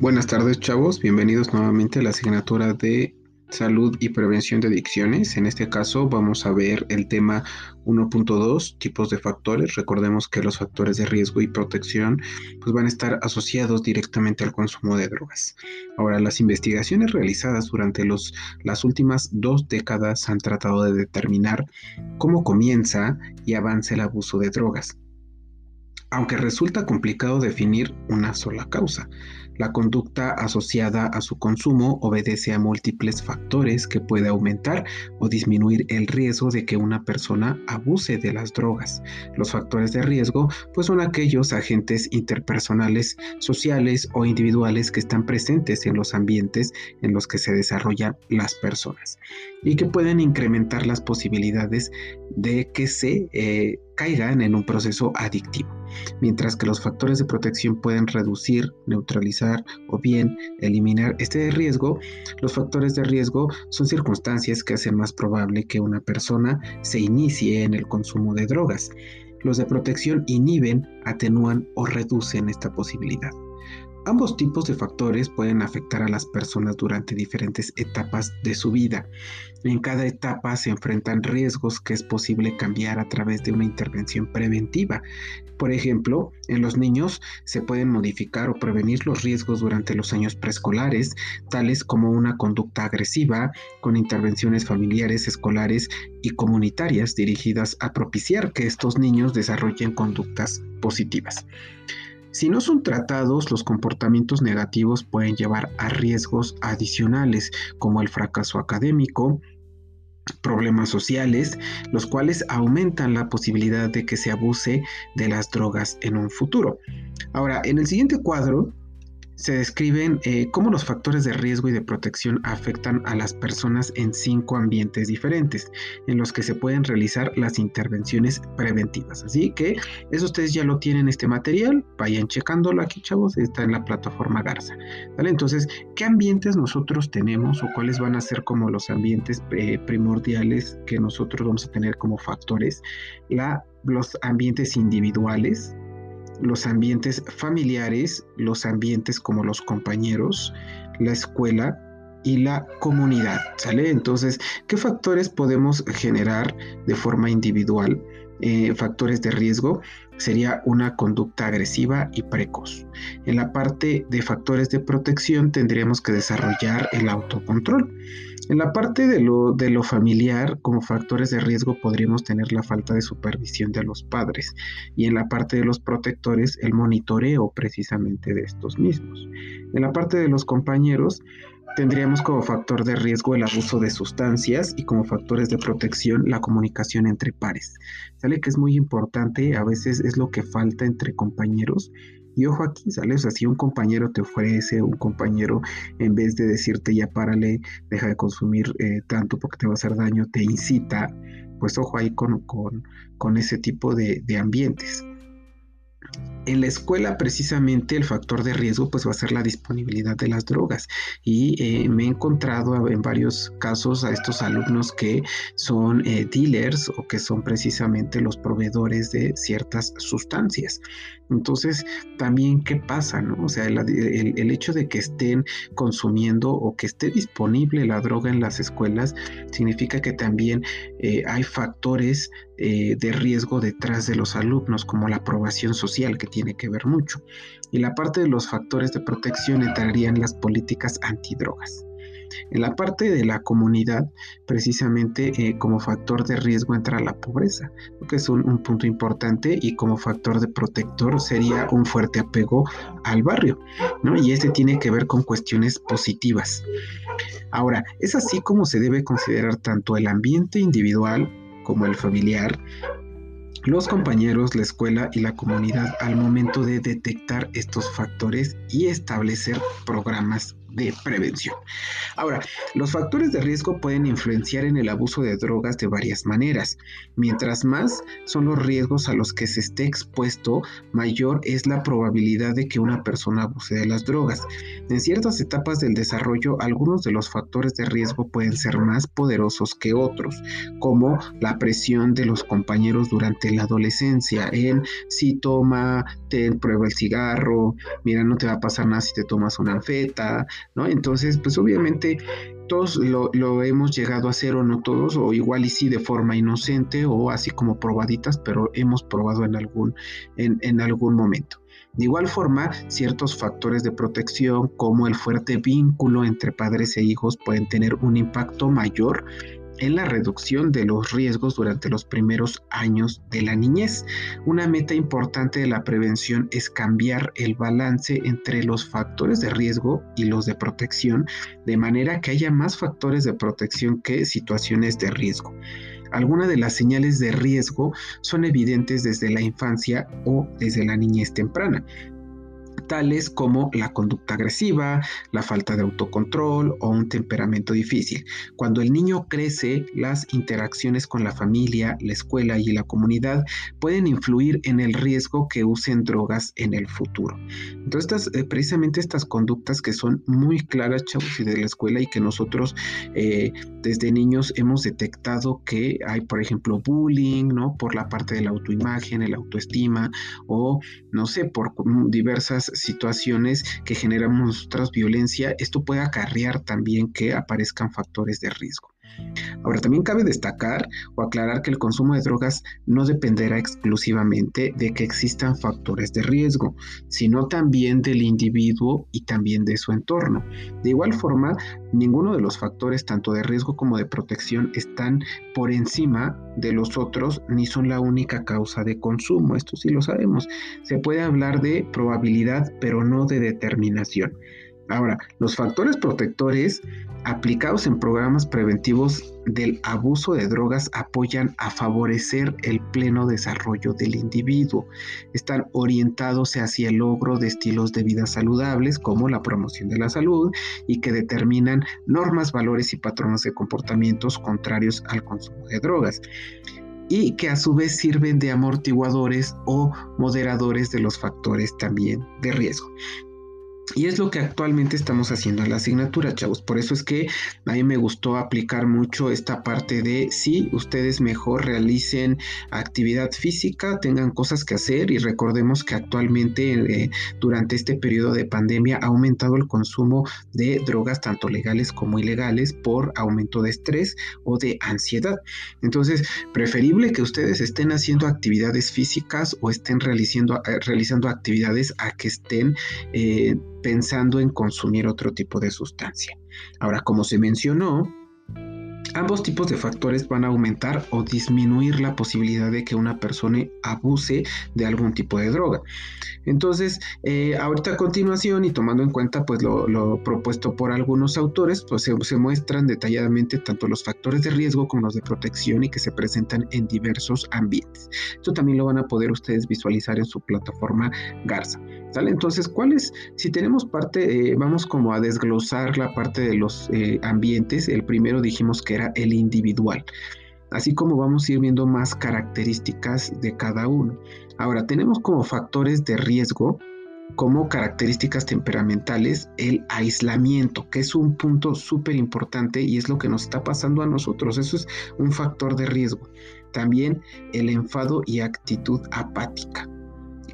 Buenas tardes chavos, bienvenidos nuevamente a la asignatura de salud y prevención de adicciones. En este caso vamos a ver el tema 1.2, tipos de factores. Recordemos que los factores de riesgo y protección pues van a estar asociados directamente al consumo de drogas. Ahora, las investigaciones realizadas durante los, las últimas dos décadas han tratado de determinar cómo comienza y avanza el abuso de drogas aunque resulta complicado definir una sola causa. La conducta asociada a su consumo obedece a múltiples factores que puede aumentar o disminuir el riesgo de que una persona abuse de las drogas. Los factores de riesgo pues son aquellos agentes interpersonales, sociales o individuales que están presentes en los ambientes en los que se desarrollan las personas y que pueden incrementar las posibilidades de que se eh, caigan en un proceso adictivo, mientras que los factores de protección pueden reducir, neutralizar o bien eliminar este riesgo, los factores de riesgo son circunstancias que hacen más probable que una persona se inicie en el consumo de drogas. Los de protección inhiben, atenúan o reducen esta posibilidad. Ambos tipos de factores pueden afectar a las personas durante diferentes etapas de su vida. En cada etapa se enfrentan riesgos que es posible cambiar a través de una intervención preventiva. Por ejemplo, en los niños se pueden modificar o prevenir los riesgos durante los años preescolares, tales como una conducta agresiva, con intervenciones familiares, escolares y comunitarias dirigidas a propiciar que estos niños desarrollen conductas positivas. Si no son tratados, los comportamientos negativos pueden llevar a riesgos adicionales como el fracaso académico, problemas sociales, los cuales aumentan la posibilidad de que se abuse de las drogas en un futuro. Ahora, en el siguiente cuadro se describen eh, cómo los factores de riesgo y de protección afectan a las personas en cinco ambientes diferentes en los que se pueden realizar las intervenciones preventivas. Así que eso ustedes ya lo tienen este material, vayan checándolo aquí chavos, está en la plataforma Garza. ¿vale? Entonces, ¿qué ambientes nosotros tenemos o cuáles van a ser como los ambientes eh, primordiales que nosotros vamos a tener como factores? La, los ambientes individuales, los ambientes familiares, los ambientes como los compañeros, la escuela y la comunidad, ¿sale? Entonces, ¿qué factores podemos generar de forma individual? Eh, factores de riesgo sería una conducta agresiva y precoz. En la parte de factores de protección tendríamos que desarrollar el autocontrol. En la parte de lo, familiar, como factores de riesgo, podríamos tener la falta de supervisión de los padres y en la parte de los protectores, el monitoreo precisamente de estos mismos. En la parte de los compañeros, tendríamos como factor de riesgo el abuso de sustancias y como factores de protección la comunicación entre pares. Sale que es muy importante, a veces es lo que falta entre compañeros y ojo aquí, ¿sale? O sea, si un compañero te ofrece, un compañero en vez de decirte ya párale, deja de consumir eh, tanto porque te va a hacer daño, te incita, pues ojo ahí con, con, ese tipo de, de ambientes. En la escuela precisamente el factor de riesgo pues va a ser la disponibilidad de las drogas y eh, me he encontrado en varios casos a estos alumnos que son eh, dealers o que son precisamente los proveedores de ciertas sustancias. Entonces también qué pasa, ¿no? O sea, el, hecho de que estén consumiendo o que esté disponible la droga en las escuelas significa que también eh, hay factores de riesgo detrás de los alumnos como la aprobación social que tiene que ver mucho. Y la parte de los factores de protección entrarían las políticas antidrogas. En la parte de la comunidad, precisamente eh, como factor de riesgo entra la pobreza, que es un, punto importante y como factor de protector sería un fuerte apego al barrio, ¿no? Y este tiene que ver con cuestiones positivas. Ahora, es así como se debe considerar tanto el ambiente individual como el familiar, los compañeros, la escuela y la comunidad al momento de detectar estos factores y establecer programas de prevención. Ahora, los factores de riesgo pueden influenciar en el abuso de drogas de varias maneras. Mientras más son los riesgos a los que se esté expuesto, mayor es la probabilidad de que una persona abuse de las drogas. En ciertas etapas del desarrollo, algunos de los factores de riesgo pueden ser más poderosos que otros, como la presión de los compañeros durante la adolescencia, en si toma, te prueba el cigarro, mira, no te va a pasar nada si te tomas una anfeta, ¿no? Entonces, pues obviamente todos lo, hemos llegado a hacer o no todos, o igual y sí de forma inocente o así como probaditas, pero hemos probado en algún, en, en algún momento. De igual forma, ciertos factores de protección como el fuerte vínculo entre padres e hijos pueden tener un impacto mayor en la reducción de los riesgos durante los primeros años de la niñez. Una meta importante de la prevención es cambiar el balance entre los factores de riesgo y los de protección, de manera que haya más factores de protección que situaciones de riesgo. Algunas de las señales de riesgo son evidentes desde la infancia o desde la niñez temprana tales como la conducta agresiva, la falta de autocontrol o un temperamento difícil. Cuando el niño crece, las interacciones con la familia, la escuela y la comunidad pueden influir en el riesgo que usen drogas en el futuro. Entonces, eh, precisamente estas conductas que son muy claras, chavos, y de la escuela y que nosotros eh, desde niños hemos detectado que hay, por ejemplo, bullying, ¿no? Por la parte de la autoimagen, el autoestima o, no sé, por diversas situaciones que generan nosotras violencia, esto puede acarrear también que aparezcan factores de riesgo. Ahora, también cabe destacar o aclarar que el consumo de drogas no dependerá exclusivamente de que existan factores de riesgo, sino también del individuo y también de su entorno. De igual forma, ninguno de los factores, tanto de riesgo como de protección, están por encima de los otros ni son la única causa de consumo. Esto sí lo sabemos. Se puede hablar de probabilidad, pero no de determinación. Ahora, los factores protectores aplicados en programas preventivos del abuso de drogas apoyan a favorecer el pleno desarrollo del individuo. Están orientados hacia el logro de estilos de vida saludables como la promoción de la salud y que determinan normas, valores y patrones de comportamientos contrarios al consumo de drogas y que a su vez sirven de amortiguadores o moderadores de los factores también de riesgo. Y es lo que actualmente estamos haciendo en la asignatura, chavos. Por eso es que a mí me gustó aplicar mucho esta parte de si ustedes mejor realicen actividad física, tengan cosas que hacer y recordemos que actualmente eh, durante este periodo de pandemia ha aumentado el consumo de drogas tanto legales como ilegales por aumento de estrés o de ansiedad. Entonces, preferible que ustedes estén haciendo actividades físicas o estén realizando, eh, realizando actividades a que estén... Eh, pensando en consumir otro tipo de sustancia. Ahora, como se mencionó, Ambos tipos de factores van a aumentar o disminuir la posibilidad de que una persona abuse de algún tipo de droga. Entonces, eh, ahorita a continuación y tomando en cuenta pues lo, propuesto por algunos autores, pues se, se, muestran detalladamente tanto los factores de riesgo como los de protección y que se presentan en diversos ambientes. Esto también lo van a poder ustedes visualizar en su plataforma Garza. Entonces, ¿cuáles? Si tenemos parte, eh, vamos como a desglosar la parte de los eh, ambientes. El primero dijimos que era el individual. Así como vamos a ir viendo más características de cada uno. Ahora, tenemos como factores de riesgo, como características temperamentales, el aislamiento, que es un punto súper importante y es lo que nos está pasando a nosotros. Eso es un factor de riesgo. También el enfado y actitud apática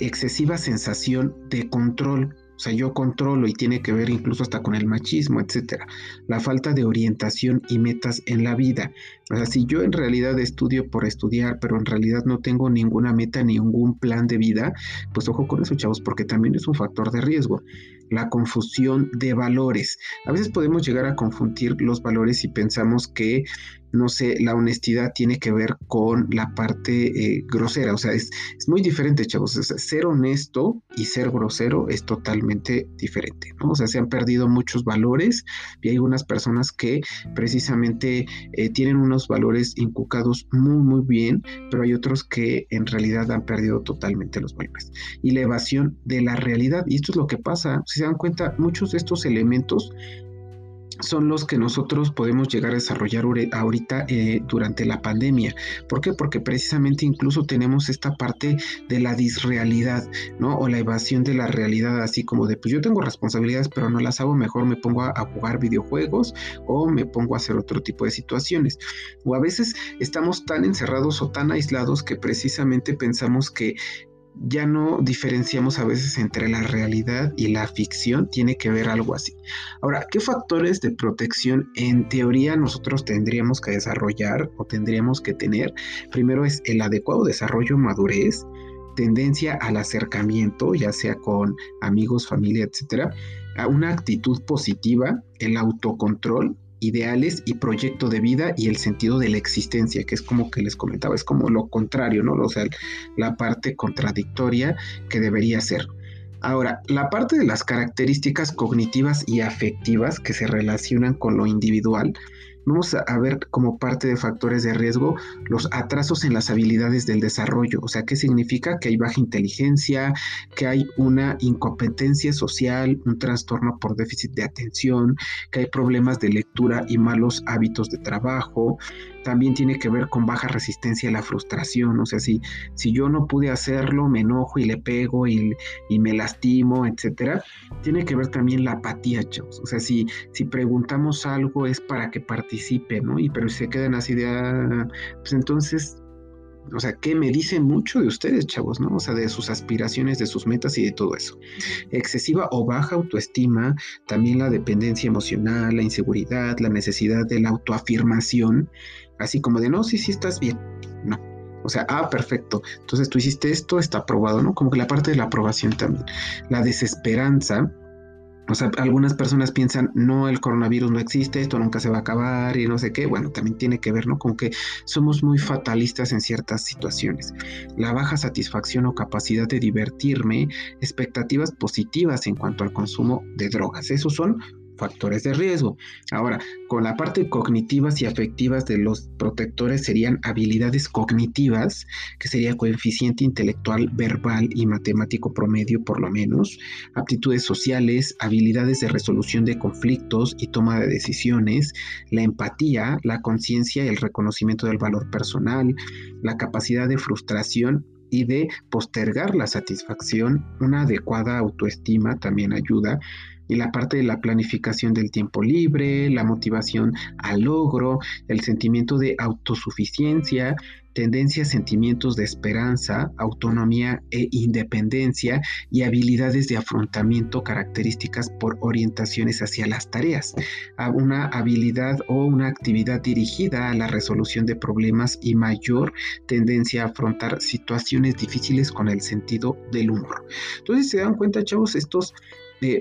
excesiva sensación de control. O sea, yo controlo y tiene que ver incluso hasta con el machismo, etcétera. La falta de orientación y metas en la vida. O sea, si yo en realidad estudio por estudiar, pero en realidad no tengo ninguna meta, ningún plan de vida, pues ojo con eso, chavos, porque también es un factor de riesgo. La confusión de valores. A veces podemos llegar a confundir los valores y pensamos que no sé, la honestidad tiene que ver con la parte eh, grosera, o sea, es, muy diferente, chavos, ser honesto y ser grosero es totalmente diferente, ¿no? O sea, se han perdido muchos valores y hay unas personas que precisamente eh, tienen unos valores inculcados muy, muy bien, pero hay otros que en realidad han perdido totalmente los valores. Y la evasión de la realidad, y esto es lo que pasa, si se dan cuenta, muchos de estos elementos son los que nosotros podemos llegar a desarrollar ahorita eh, durante la pandemia. ¿Por qué? Porque precisamente incluso tenemos esta parte de la disrealidad, ¿no? O la evasión de la realidad, así como de, pues yo tengo responsabilidades, pero no las hago, mejor me pongo a, a jugar videojuegos o me pongo a hacer otro tipo de situaciones. O a veces estamos tan encerrados o tan aislados que precisamente pensamos que ya no diferenciamos a veces entre la realidad y la ficción, tiene que ver algo así. Ahora, ¿qué factores de protección en teoría nosotros tendríamos que desarrollar o tendríamos que tener? Primero es el adecuado desarrollo, madurez, tendencia al acercamiento, ya sea con amigos, familia, etcétera, a una actitud positiva, el autocontrol, ideales y proyecto de vida y el sentido de la existencia, que es como que les comentaba, es como lo contrario, ¿no? O sea, la parte contradictoria que debería ser. Ahora, la parte de las características cognitivas y afectivas que se relacionan con lo individual, vamos a ver como parte de factores de riesgo los atrasos en las habilidades del desarrollo. O sea, ¿qué significa? Que hay baja inteligencia, que hay una incompetencia social, un trastorno por déficit de atención, que hay problemas de lectura y malos hábitos de trabajo, también tiene que ver con baja resistencia a la frustración, o sea, si, si yo no pude hacerlo, me enojo y le pego y, me lastimo, etcétera, tiene que ver también la apatía, chavos, o sea, si, si preguntamos algo es para que participe, ¿no? Y pero si se quedan así de, ah, pues entonces o sea, que me dice mucho de ustedes, chavos, ¿no? O sea, de sus aspiraciones, de sus metas y de todo eso. Excesiva o baja autoestima, también la dependencia emocional, la inseguridad, la necesidad de la autoafirmación, así como de, no, sí, sí, estás bien. No. O sea, ah, perfecto. Entonces tú hiciste esto, está aprobado, ¿no? Como que la parte de la aprobación también. La desesperanza, o sea, algunas personas piensan, no, el coronavirus no existe, esto nunca se va a acabar y no sé qué. Bueno, también tiene que ver, ¿no? Con que somos muy fatalistas en ciertas situaciones. La baja satisfacción o capacidad de divertirme, expectativas positivas en cuanto al consumo de drogas. Esos son factores de riesgo. Ahora, con la parte cognitivas y afectivas de los protectores serían habilidades cognitivas, que sería coeficiente intelectual, verbal y matemático promedio por lo menos, aptitudes sociales, habilidades de resolución de conflictos y toma de decisiones, la empatía, la conciencia y el reconocimiento del valor personal, la capacidad de frustración y de postergar la satisfacción, una adecuada autoestima también ayuda, y la parte de la planificación del tiempo libre, la motivación al logro, el sentimiento de autosuficiencia, tendencias, sentimientos de esperanza, autonomía e independencia y habilidades de afrontamiento características por orientaciones hacia las tareas. Una habilidad o una actividad dirigida a la resolución de problemas y mayor tendencia a afrontar situaciones difíciles con el sentido del humor. Entonces, se dan cuenta, chavos, estos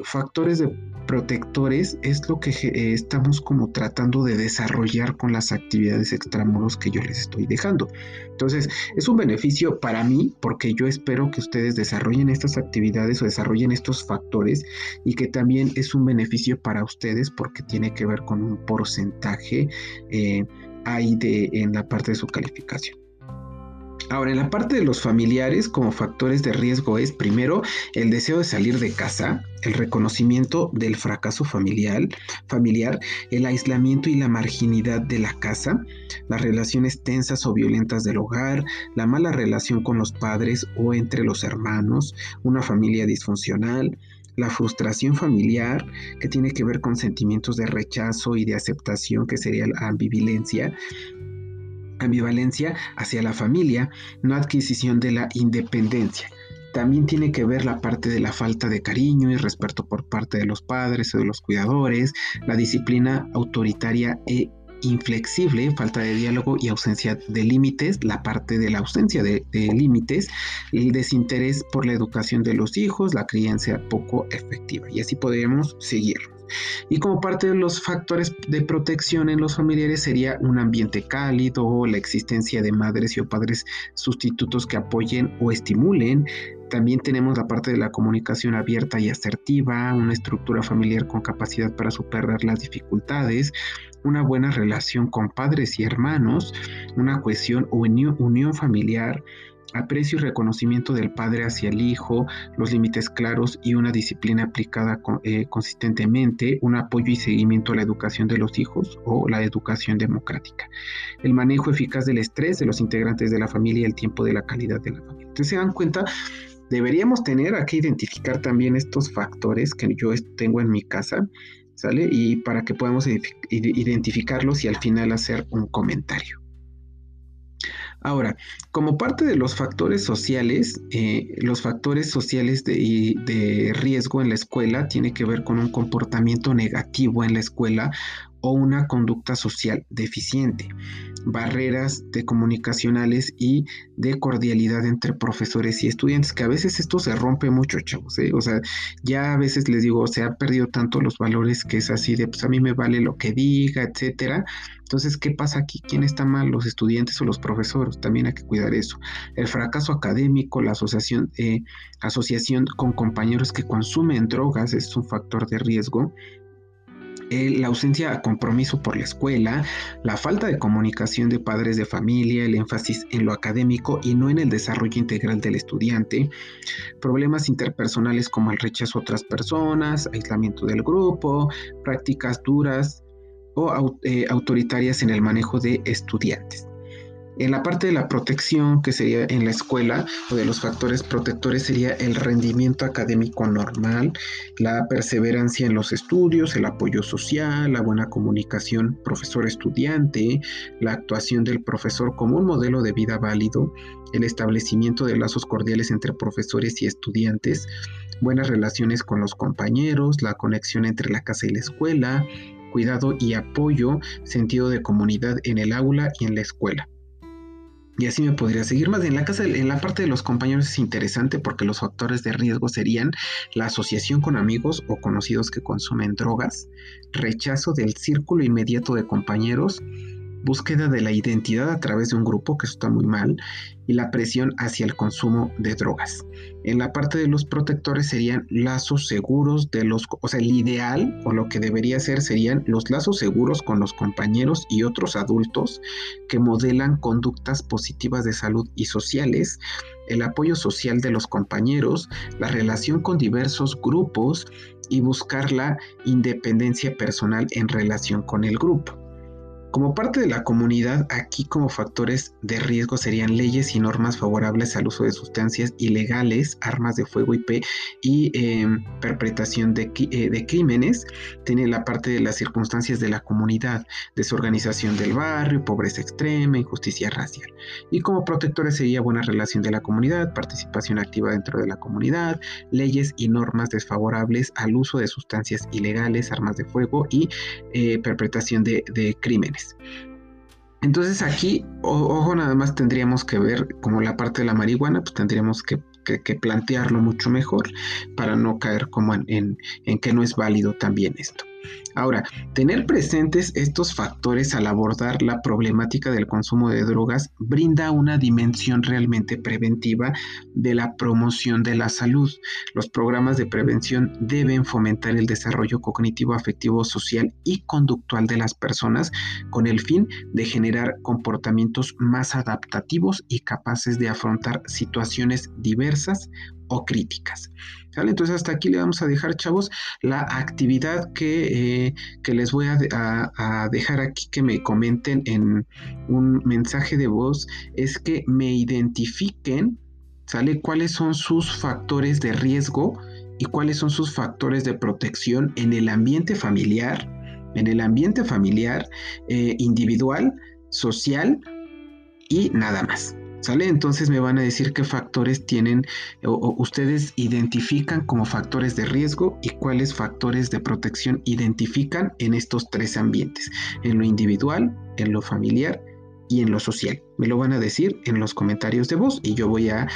factores de protectores es lo que eh, estamos como tratando de desarrollar con las actividades extramuros que yo les estoy dejando. Entonces, es un beneficio para mí porque yo espero que ustedes desarrollen estas actividades o desarrollen estos factores y que también es un beneficio para ustedes porque tiene que ver con un porcentaje eh, ahí de, en la parte de su calificación. Ahora, en la parte de los familiares como factores de riesgo es primero el deseo de salir de casa, el reconocimiento del fracaso familiar, el aislamiento y la marginidad de la casa, las relaciones tensas o violentas del hogar, la mala relación con los padres o entre los hermanos, una familia disfuncional, la frustración familiar, que tiene que ver con sentimientos de rechazo y de aceptación, que sería la ambivilencia, ambivalencia hacia la familia, no adquisición de la independencia. También tiene que ver la parte de la falta de cariño y respeto por parte de los padres o de los cuidadores, la disciplina autoritaria e inflexible, falta de diálogo y ausencia de límites, la parte de la ausencia de, límites, el desinterés por la educación de los hijos, la crianza poco efectiva. Y así podríamos seguir. Y como parte de los factores de protección en los familiares sería un ambiente cálido, la existencia de madres y o padres sustitutos que apoyen o estimulen. También tenemos la parte de la comunicación abierta y asertiva, una estructura familiar con capacidad para superar las dificultades, una buena relación con padres y hermanos, una cohesión o unión familiar, aprecio y reconocimiento del padre hacia el hijo, los límites claros y una disciplina aplicada eh, consistentemente, un apoyo y seguimiento a la educación de los hijos o la educación democrática, el manejo eficaz del estrés de los integrantes de la familia y el tiempo de la calidad de la familia. Entonces se dan cuenta, deberíamos tener que identificar también estos factores que yo tengo en mi casa, ¿sale? Y para que podamos identificarlos y al final hacer un comentario. Ahora, como parte de los factores sociales, eh, los factores sociales de, de, riesgo en la escuela tiene que ver con un comportamiento negativo en la escuela o una conducta social deficiente, barreras de comunicacionales y de cordialidad entre profesores y estudiantes, que a veces esto se rompe mucho, chavos, ¿eh? o sea, ya a veces les digo, se ha perdido tanto los valores que es así de, pues a mí me vale lo que diga, etcétera. Entonces, ¿qué pasa aquí? ¿Quién está mal? ¿Los estudiantes o los profesores? También hay que cuidar eso. El fracaso académico, la asociación, eh, asociación con compañeros que consumen drogas es un factor de riesgo la ausencia de compromiso por la escuela, la falta de comunicación de padres de familia, el énfasis en lo académico y no en el desarrollo integral del estudiante, problemas interpersonales como el rechazo a otras personas, aislamiento del grupo, prácticas duras o eh, autoritarias en el manejo de estudiantes. En la parte de la protección, que sería en la escuela, o de los factores protectores, sería el rendimiento académico normal, la perseverancia en los estudios, el apoyo social, la buena comunicación profesor-estudiante, la actuación del profesor como un modelo de vida válido, el establecimiento de lazos cordiales entre profesores y estudiantes, buenas relaciones con los compañeros, la conexión entre la casa y la escuela, cuidado y apoyo, sentido de comunidad en el aula y en la escuela. Y así me podría seguir más. En la casa, en la parte de los compañeros es interesante porque los factores de riesgo serían la asociación con amigos o conocidos que consumen drogas, rechazo del círculo inmediato de compañeros, búsqueda de la identidad a través de un grupo, que eso está muy mal, y la presión hacia el consumo de drogas. En la parte de los protectores serían lazos seguros de los, o sea, el ideal o lo que debería ser serían los lazos seguros con los compañeros y otros adultos que modelan conductas positivas de salud y sociales, el apoyo social de los compañeros, la relación con diversos grupos y buscar la independencia personal en relación con el grupo. Como parte de la comunidad, aquí como factores de riesgo serían leyes y normas favorables al uso de sustancias ilegales, armas de fuego IP y em, perpetración de, eh, de, crímenes. Tiene la parte de las circunstancias de la comunidad, desorganización del barrio, pobreza extrema, injusticia racial. Y como protectores sería buena relación de la comunidad, participación activa dentro de la comunidad, leyes y normas desfavorables al uso de sustancias ilegales, armas de fuego y eh, perpetración de crímenes. Entonces aquí, ojo, nada más tendríamos que ver como la parte de la marihuana, pues tendríamos que, plantearlo mucho mejor para no caer como en que no es válido también esto. Ahora, tener presentes estos factores al abordar la problemática del consumo de drogas brinda una dimensión realmente preventiva de la promoción de la salud. Los programas de prevención deben fomentar el desarrollo cognitivo, afectivo, social y conductual de las personas con el fin de generar comportamientos más adaptativos y capaces de afrontar situaciones diversas o críticas. Entonces hasta aquí le vamos a dejar, chavos, la actividad que, eh, les voy a, a, dejar aquí que me comenten en un mensaje de voz es que me identifiquen, ¿sale? ¿Cuáles son sus factores de riesgo y cuáles son sus factores de protección en el ambiente familiar, en el ambiente familiar, eh, individual, social y nada más. ¿Sale? Entonces me van a decir qué factores tienen o, ustedes identifican como factores de riesgo y cuáles factores de protección identifican en estos tres ambientes, en lo individual, en lo familiar y en lo social. Me lo van a decir en los comentarios de voz y yo voy a,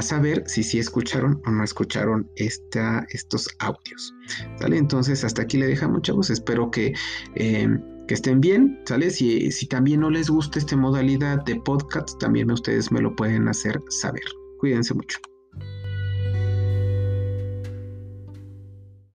saber si sí escucharon o no escucharon esta, estos audios. ¿Sale? Entonces hasta aquí le dejamos chavos. Espero que, em, que estén bien. ¿Sale? Si, si también no les gusta esta modalidad de podcast, también ustedes me lo pueden hacer saber. Cuídense mucho.